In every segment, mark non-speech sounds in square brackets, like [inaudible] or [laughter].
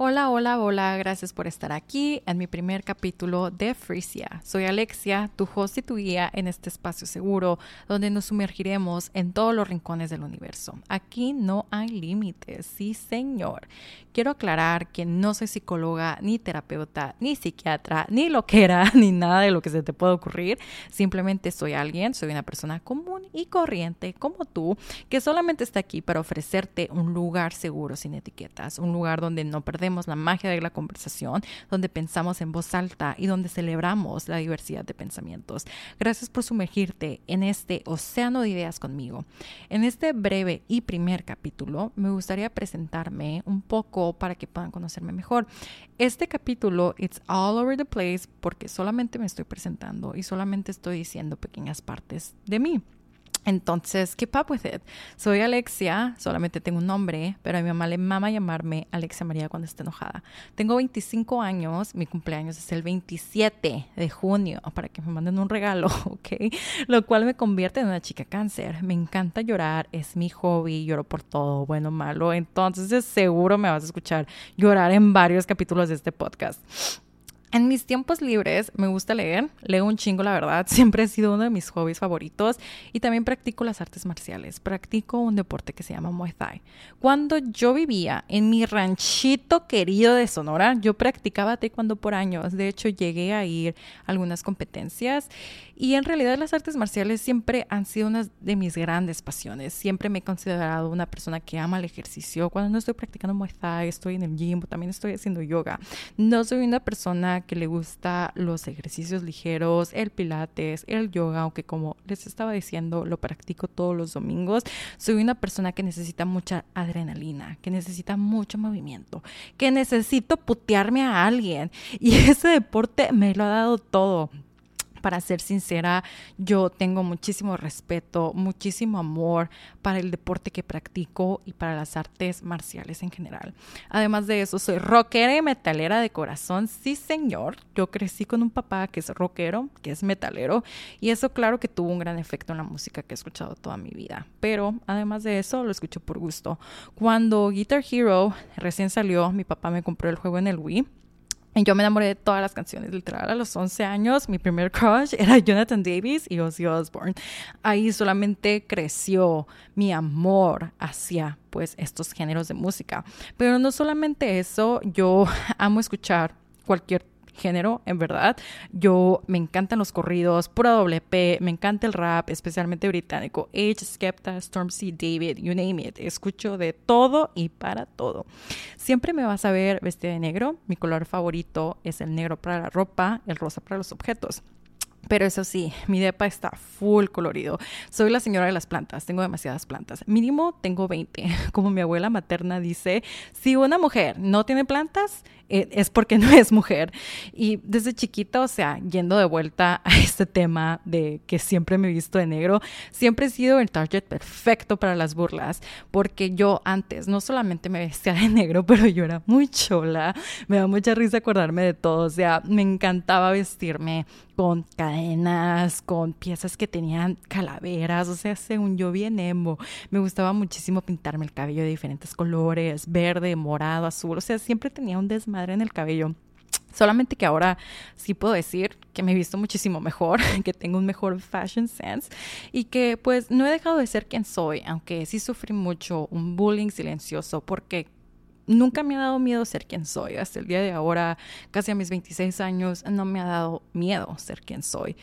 Hola, hola, hola, gracias por estar aquí en mi primer capítulo de Frisia. Soy Alexia, tu host y tu guía en este espacio seguro donde nos sumergiremos en todos los rincones del universo. Aquí no hay límites, sí señor. Quiero aclarar que no soy psicóloga, ni terapeuta, ni psiquiatra, ni loquera, [laughs] ni nada de lo que se te pueda ocurrir. Simplemente soy alguien, soy una persona común y corriente como tú, que solamente está aquí para ofrecerte un lugar seguro sin etiquetas, un lugar donde no perdemos la magia de la conversación, donde pensamos en voz alta y donde celebramos la diversidad de pensamientos. Gracias por sumergirte en este océano de ideas conmigo. En este breve y primer capítulo me gustaría presentarme un poco para que puedan conocerme mejor. Este capítulo, it's all over the place porque solamente me estoy presentando y solamente estoy diciendo pequeñas partes de mí. Entonces, keep up with it. Soy Alexia, solamente tengo un nombre, pero a mi mamá le mama llamarme Alexia María cuando esté enojada. Tengo 25 años, mi cumpleaños es el 27 de junio, para que me manden un regalo, [laughs] ¿ok? Lo cual me convierte en una chica cáncer. Me encanta llorar, es mi hobby, lloro por todo, bueno, malo. Entonces, seguro me vas a escuchar llorar en varios capítulos de este podcast. En mis tiempos libres me gusta leer, leo un chingo la verdad, [laughs] siempre ha sido uno de mis hobbies favoritos. Y también practico las artes marciales, practico un deporte que se llama Muay Thai. Cuando yo vivía en mi ranchito querido de Sonora, yo practicaba taekwondo por años, de hecho llegué a ir a algunas competencias. Y en realidad las artes marciales siempre han sido una de mis grandes pasiones, siempre me he considerado una persona que ama el ejercicio, cuando no estoy practicando Muay Thai, estoy en el gym, también estoy haciendo yoga, no soy una persona que le gusta los ejercicios ligeros, el pilates, el yoga, aunque como les estaba diciendo, lo practico todos los domingos. Soy una persona que necesita mucha adrenalina, que necesita mucho movimiento, que necesito putearme a alguien. [laughs] Y ese deporte me lo ha dado todo para ser sincera, yo tengo muchísimo respeto, muchísimo amor para el deporte que practico y para las artes marciales en general. Además de eso, soy rockera y metalera de corazón. Sí, señor. Yo crecí con un papá que es rockero, que es metalero, y eso claro que tuvo un gran efecto en la música que he escuchado toda mi vida. Pero además de eso, lo escucho por gusto. Cuando Guitar Hero recién salió, mi papá me compró el juego en el Wii y yo me enamoré de todas las canciones, literal. A los 11 años, mi primer crush era [laughs] Jonathan Davis y Ozzy Osbourne. Ahí solamente creció mi amor hacia, pues, estos géneros de música. Pero no solamente eso, yo [laughs] amo escuchar cualquier género, en verdad. Yo me encantan los corridos, pura WP, me encanta el rap, especialmente británico. Age, Skepta, Stormzy, David, you name it. Escucho de todo y para todo. Siempre me vas a ver vestida de negro. Mi color favorito es el negro para la ropa, el rosa para los objetos. Pero eso sí, mi depa está full colorido. Soy la señora de las plantas, tengo demasiadas plantas. Mínimo tengo 20. [laughs] Como mi abuela materna dice, si una mujer no tiene plantas, es porque [laughs] no es mujer. Y desde chiquita, o sea, yendo de vuelta [laughs] a este tema de que siempre me he visto de negro, siempre he sido el target perfecto para las burlas, porque yo antes no solamente me vestía de [laughs] negro, pero yo era muy chola, me da mucha risa acordarme de todo, o sea, me encantaba vestirme con cadenas, con piezas que tenían calaveras, o sea, según yo bien emo, me gustaba muchísimo pintarme el cabello de diferentes colores, verde, morado, azul, o sea, siempre tenía un desmadre en el cabello. Solamente que ahora sí puedo decir que me he visto muchísimo mejor, [laughs] que tengo un mejor fashion sense y que pues no he dejado de ser quien soy, aunque sí sufrí mucho un bullying silencioso porque nunca me ha dado miedo ser quien soy. Hasta el día de ahora, casi a mis 26 años, no me ha dado miedo ser quien soy.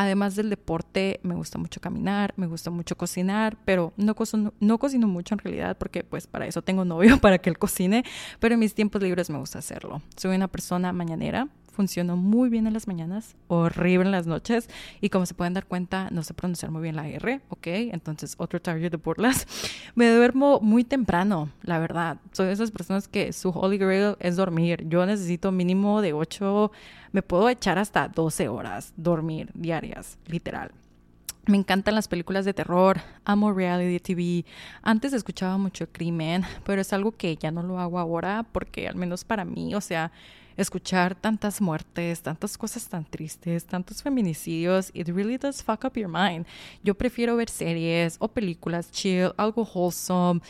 Además del deporte, me gusta mucho caminar, me gusta mucho cocinar, pero no no cocino mucho en realidad porque pues para eso tengo novio, [laughs] para que él cocine, pero en mis tiempos libres me gusta hacerlo. Soy una persona mañanera, funciono muy bien en las mañanas, horrible en las noches y como se pueden dar cuenta no sé pronunciar muy bien la R, ¿ok? Entonces otro target de burlas. [laughs] Me duermo muy temprano, la verdad. Soy de esas personas que su holy grail es dormir. Yo necesito mínimo de 8, me puedo echar hasta 12 horas dormir diarias, literal. Me encantan las películas de terror, amo reality TV. Antes escuchaba mucho crimen, pero es algo que ya no lo hago ahora porque al menos para mí, o sea, escuchar tantas muertes, tantas cosas tan tristes, tantos feminicidios, it really does fuck up your mind. Yo prefiero ver series o películas chill, algo wholesome,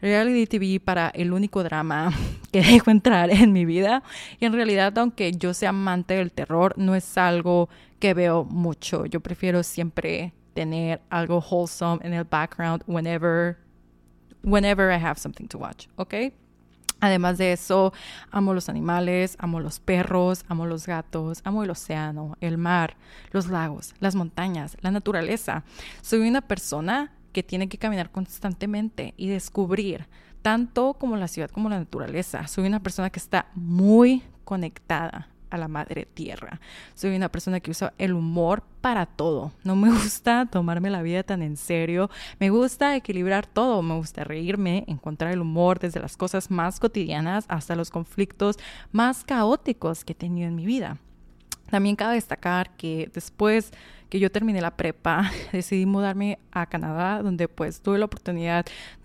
reality TV para el único drama [laughs] que dejo entrar en mi vida. Y en realidad, aunque yo sea amante del terror, no es algo que veo mucho. Yo prefiero siempre tener algo wholesome en el background whenever whenever I have something to watch, ¿ok? Además de eso, amo los animales, amo los perros, amo los gatos, amo el océano, el mar, los lagos, las montañas, la naturaleza. Soy una persona que tiene que caminar constantemente y descubrir tanto como la ciudad como la naturaleza. Soy una persona que está muy conectada a la madre tierra. Soy una persona que usa el humor para todo. No me [laughs] gusta tomarme la vida tan en serio. Me gusta equilibrar todo. Me gusta reírme, encontrar el humor desde las cosas más cotidianas hasta los conflictos más caóticos que he tenido en mi vida. También cabe destacar que después que yo terminé la prepa, [laughs] decidí mudarme a Canadá, donde pues tuve la oportunidad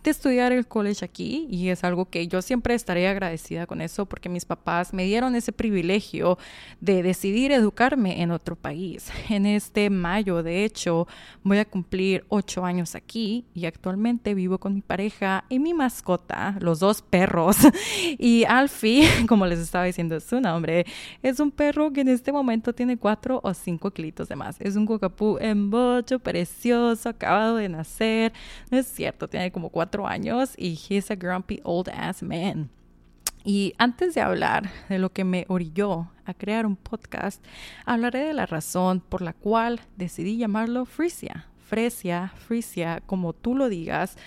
estudiar el college aquí y es algo que yo siempre estaré agradecida con eso porque mis papás me dieron ese privilegio de decidir educarme en otro país. En este mayo, de hecho, voy a cumplir ocho años aquí y actualmente vivo con mi pareja y mi mascota, los dos perros. [laughs] Y Alfie, [laughs] como les estaba diciendo su nombre, es un perro que en este momento tiene cuatro o cinco kilitos de más. Es un Capú en bocho, precioso, acabado de nacer. No es cierto, tiene como años y he's a grumpy old ass man. Y antes de hablar de lo que me orilló a crear un podcast, hablaré de la razón por la cual decidí llamarlo Frisia. Fresia, Frisia, como tú lo digas,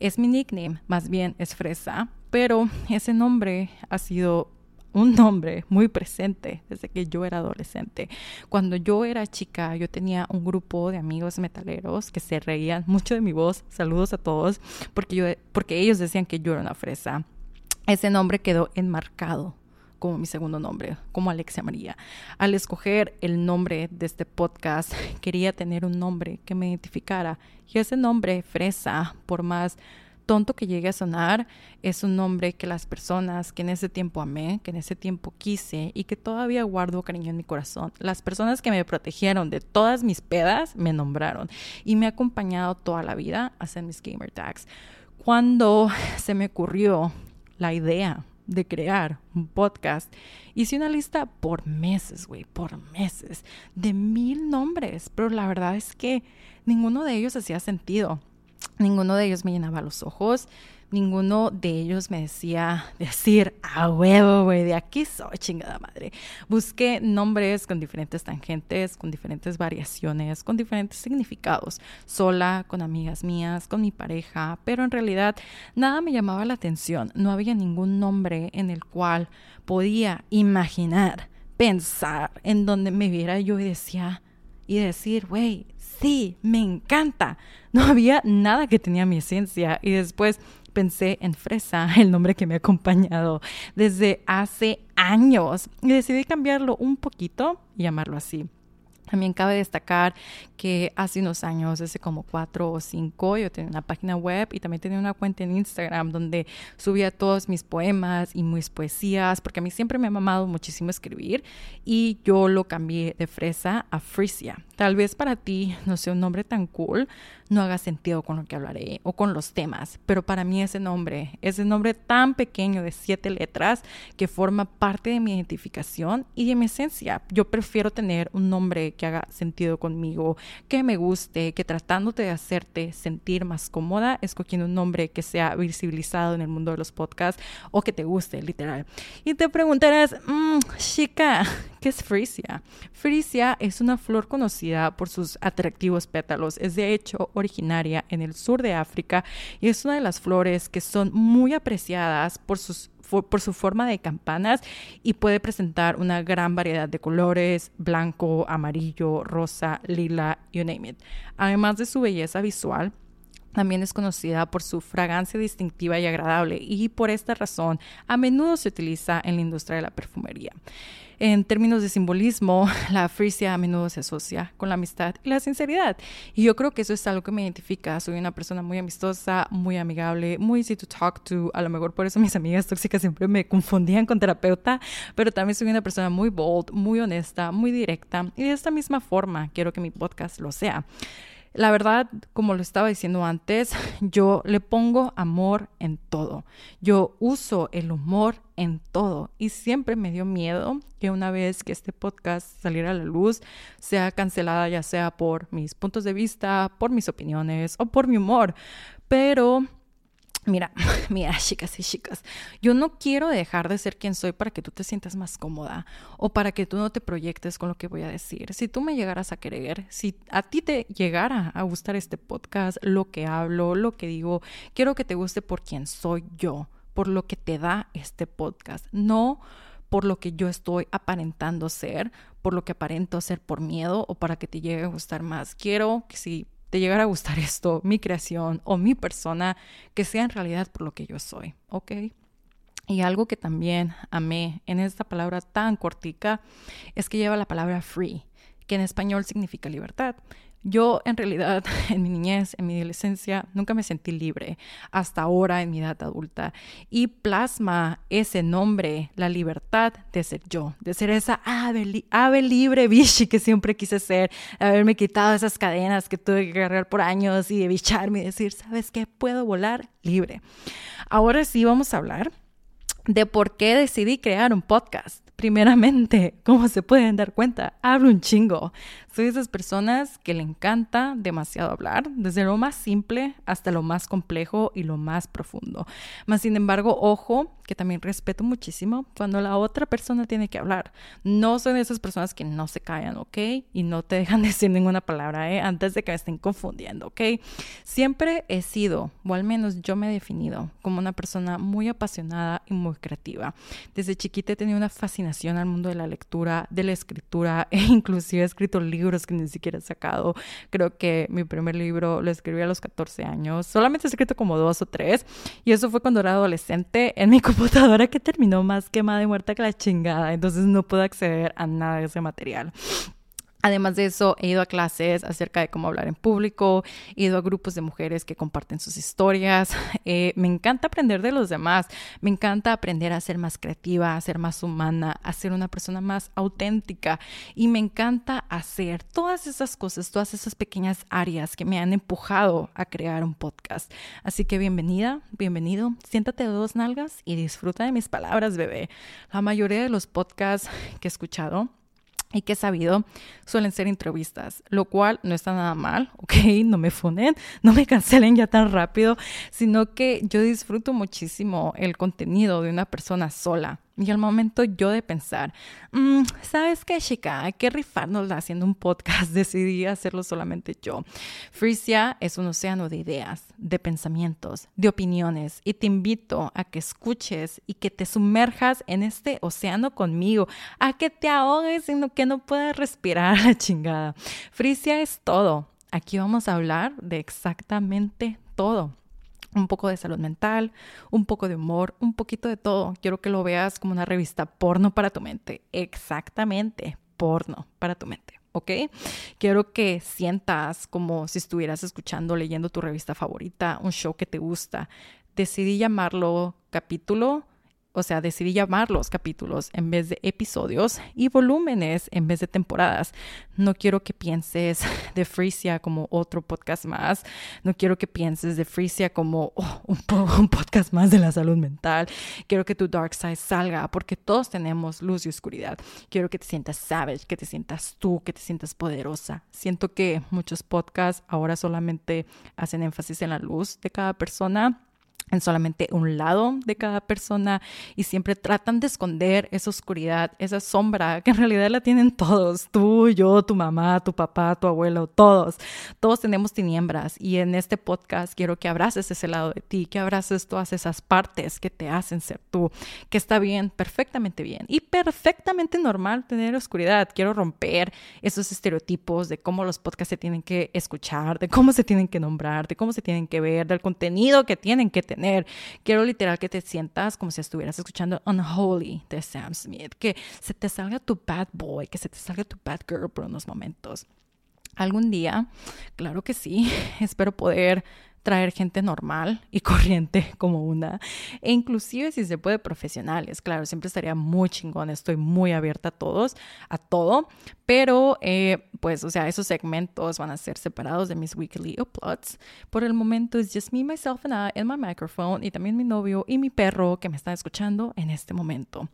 es mi nickname, más bien es Fresa, pero ese nombre ha sido un nombre muy presente desde que yo era adolescente. Cuando yo era chica, yo tenía un grupo de amigos metaleros que se reían mucho de mi voz. Saludos a todos, porque, yo, porque ellos decían que yo era una fresa. Ese nombre quedó enmarcado como mi segundo nombre, como Alexia María. Al escoger el nombre de este podcast, quería tener un nombre que me identificara. Y ese nombre, Fresa, por más tonto que llegue a sonar, es un nombre que las personas que en ese tiempo amé, que en ese tiempo quise y que todavía guardo cariño en mi corazón, las personas que me protegieron de todas mis pedas, me nombraron y me ha acompañado toda la vida a hacer mis gamer tags. Cuando [laughs] se me ocurrió la idea de crear un podcast, hice una lista por meses, güey, por meses, de mil nombres, pero la verdad es que ninguno de ellos hacía sentido. Ninguno de ellos me llenaba los ojos, ninguno de ellos me decía decir a huevo, güey, de aquí soy chingada madre. Busqué nombres con diferentes tangentes, con diferentes variaciones, con diferentes significados, sola, con amigas mías, con mi pareja, pero en realidad nada me llamaba la atención. No había ningún nombre en el cual podía imaginar, pensar, en donde me viera yo y decía, y decir, güey, sí, me encanta. No había nada que tenía mi esencia. Y después pensé en Fresa, [laughs] el nombre que me ha acompañado desde hace años. Y decidí cambiarlo un poquito y llamarlo así. También cabe destacar que hace unos años, hace como cuatro o cinco, yo tenía una página web y también tenía una cuenta en Instagram donde subía todos mis poemas y mis poesías, porque a mí siempre me ha mamado muchísimo escribir y yo lo cambié de fresa a frisia. Tal vez para ti no sea un nombre tan cool, no haga sentido con lo que hablaré o con los temas, pero para mí ese nombre, ese nombre tan pequeño de siete letras que forma parte de mi identificación y de mi esencia. Yo prefiero tener un nombre que haga sentido conmigo, que me guste, que tratándote de hacerte sentir más cómoda, escogiendo un nombre que sea visibilizado en el mundo de los podcasts o que te guste, literal. Y te preguntarás, mmm, chica, [laughs] ¿qué es Frisia? Frisia es una flor conocida por sus atractivos pétalos. Es de hecho originaria en el sur de África y es una de las flores que son muy apreciadas por sus por su forma de campanas y puede presentar una gran variedad de colores, blanco, amarillo, rosa, lila, you name it. Además de su belleza visual, también es conocida por su fragancia distintiva y agradable y por esta razón a menudo se utiliza en la industria de la perfumería. En términos de simbolismo, [laughs] la frisia a menudo se asocia con la amistad y la sinceridad. Y yo creo que eso es algo que me identifica. Soy una persona muy amistosa, muy amigable, muy easy to talk to. A lo mejor por eso mis amigas tóxicas siempre me confundían con terapeuta, pero también soy una persona muy bold, muy honesta, muy directa. Y de esta misma forma quiero que mi podcast lo sea. La verdad, como lo estaba diciendo antes, [laughs] yo le pongo amor en todo. Yo uso el humor en todo y siempre me dio miedo que una vez que este podcast saliera a la luz sea cancelada ya sea por mis puntos de vista, por mis opiniones o por mi humor. Pero Mira, [laughs] mira, chicas y chicas, yo no quiero dejar de ser quien soy para que tú te sientas más cómoda o para que tú no te proyectes con lo que voy a decir. Si tú me llegaras a querer, si a ti te llegara a gustar este podcast, lo que hablo, lo que digo, quiero que te guste por quien soy yo, por lo que te da este podcast, no por lo que yo estoy aparentando ser, por lo que aparento ser por miedo o para que te llegue a gustar más. Quiero que si de llegar a gustar esto, mi creación o mi persona, que sea en realidad por lo que yo soy, ¿ok? Y algo que también amé en esta palabra tan cortica es que lleva la palabra free, que en español significa libertad. Yo en realidad [laughs] en mi niñez, en mi adolescencia, nunca me sentí libre, hasta ahora en mi edad adulta. Y plasma ese nombre, la libertad de ser yo, de ser esa ave, ave libre, [laughs] bichi, que siempre quise ser, haberme quitado esas cadenas que tuve que cargar por años y bicharme y decir, ¿sabes qué? Puedo volar libre. Ahora sí vamos a hablar de por qué decidí crear un podcast. Primeramente, [laughs] como se pueden dar cuenta, hablo un chingo. Soy de esas personas que le encanta demasiado hablar, desde lo más simple hasta lo más complejo y lo más profundo. Más sin embargo, ojo, que también respeto muchísimo cuando la otra persona tiene que hablar. No soy de esas personas que no se callan, ¿ok? Y no te dejan [laughs] decir ninguna palabra, ¿eh? Antes de que me estén confundiendo, ¿ok? Siempre he sido, o al menos yo me he definido, como una persona muy apasionada y muy creativa. Desde chiquita he tenido una fascinación al mundo de la lectura, de la escritura [laughs] e inclusive he escrito libros libros que ni siquiera he sacado. Creo que mi primer libro lo escribí a los 14 años. Solamente he escrito como dos o tres. Y eso fue cuando era adolescente en mi [laughs] computadora que terminó más quemada y muerta que la chingada. Entonces no puedo acceder a nada de ese material. Además de eso, he ido a clases acerca de cómo hablar en público, he ido a grupos de mujeres que comparten sus historias. [laughs] Eh, me encanta aprender de los demás, me encanta aprender a ser más creativa, a ser más humana, a ser una persona más auténtica y me encanta hacer todas esas cosas, todas esas pequeñas áreas que me han empujado a crear un podcast. Así que bienvenida, bienvenido, siéntate de dos nalgas y disfruta de mis palabras, bebé. La mayoría de los podcasts que he escuchado y que he sabido suelen ser entrevistas, lo cual no está nada mal, [laughs] ¿ok? No me funen, no me cancelen ya tan rápido, sino que yo disfruto muchísimo el contenido de una persona sola. Y al momento yo de pensar, mm, ¿sabes qué, chica? Hay que rifarnos haciendo un podcast. [laughs] Decidí hacerlo solamente yo. Frisia es un océano de ideas, de pensamientos, de opiniones. Y te invito a que escuches y que te sumerjas en este océano conmigo, a que te ahogues sino que no puedas respirar [laughs] la chingada. Frisia es todo. Aquí vamos a hablar de exactamente todo un poco de salud mental, un poco de humor, un poquito de todo. Quiero que lo veas como una revista porno para tu mente. Exactamente, porno para tu mente. ¿ok? Quiero que sientas como si estuvieras escuchando, leyendo tu revista favorita, un show que te gusta. Decidí llamarlo capítulo o sea, decidí llamar los capítulos en vez de episodios y volúmenes en vez de temporadas. No quiero que pienses [laughs] de Frisia como otro podcast más. No quiero que pienses de Frisia como oh, un, [laughs] un, podcast más de la salud mental. Quiero que tu dark side salga porque todos tenemos luz y oscuridad. Quiero que te sientas savage, que te sientas tú, que te sientas poderosa. Siento que muchos podcasts ahora solamente hacen énfasis en la luz de cada persona en solamente un lado de cada persona y siempre tratan de esconder esa oscuridad, esa sombra que en realidad la tienen todos, tú, yo, tu mamá, tu papá, tu abuelo, todos. Todos tenemos tinieblas y en este podcast quiero que abraces ese lado de ti, que abraces todas esas partes que te hacen ser tú, que está bien, perfectamente bien y perfectamente normal tener oscuridad. Quiero romper esos estereotipos de cómo los podcasts se tienen que escuchar, de cómo se tienen que nombrar, de cómo se tienen que ver, del contenido que tienen que tener Quiero literal que te sientas como si estuvieras escuchando Unholy de Sam Smith, que se te salga tu bad boy, que se te salga tu bad girl por unos momentos. Algún día, claro que sí, [laughs] espero poder traer gente normal y corriente [laughs] como una, e inclusive si se puede profesionales, claro, siempre estaría muy chingón, estoy muy abierta a todos, a todo, pero eh, pues, o sea, esos segmentos van a ser separados de mis weekly uploads. Por el momento es just me, myself and I, and my microphone, y también mi novio y mi perro que me están escuchando en este momento.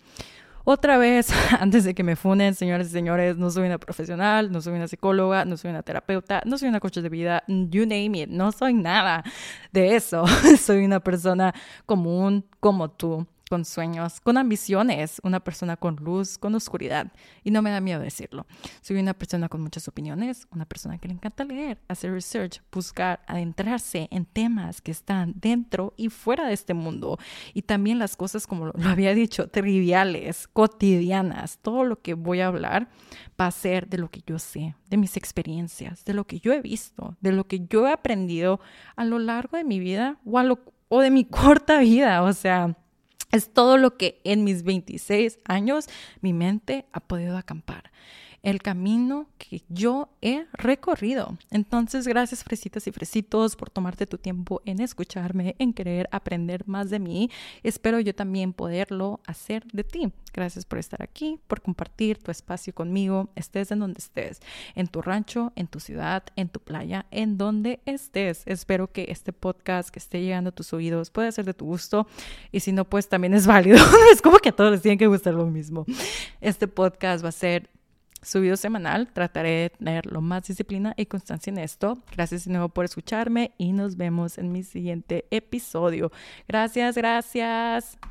Otra vez, [laughs] antes de que me funen, señores y señores, no soy una profesional, no soy una psicóloga, no soy una terapeuta, no soy una coach de vida, you name it, no soy nada de eso. [laughs] soy una persona común como tú con sueños, con ambiciones, una persona con luz, con oscuridad. Y no me da miedo decirlo. Soy una persona con muchas opiniones, una persona que le encanta leer, hacer research, buscar, adentrarse en temas que están dentro y fuera de este mundo. Y también las cosas, como lo había dicho, triviales, cotidianas. Todo lo que voy a hablar va a ser de lo que yo sé, de mis experiencias, de lo que yo he visto, de lo que yo he aprendido a lo largo de mi vida o, de mi [laughs] corta vida. O sea, es todo lo que en mis 26 años mi mente ha podido acampar el camino que yo he recorrido. Entonces, gracias fresitas y fresitos por tomarte tu tiempo en escucharme, en querer aprender más de mí. Espero yo también poderlo hacer de ti. Gracias por estar aquí, por compartir tu espacio conmigo, estés en donde estés, en tu rancho, en tu ciudad, en tu playa, en donde estés. Espero que este podcast que esté llegando a tus oídos pueda ser de tu gusto y si no, pues también es válido. [laughs] es como que a todos les tiene que gustar lo mismo. Este podcast va a ser subido semanal. Trataré de tener lo más disciplina y constancia en esto. Gracias de nuevo por escucharme y nos vemos en mi siguiente episodio. Gracias, gracias.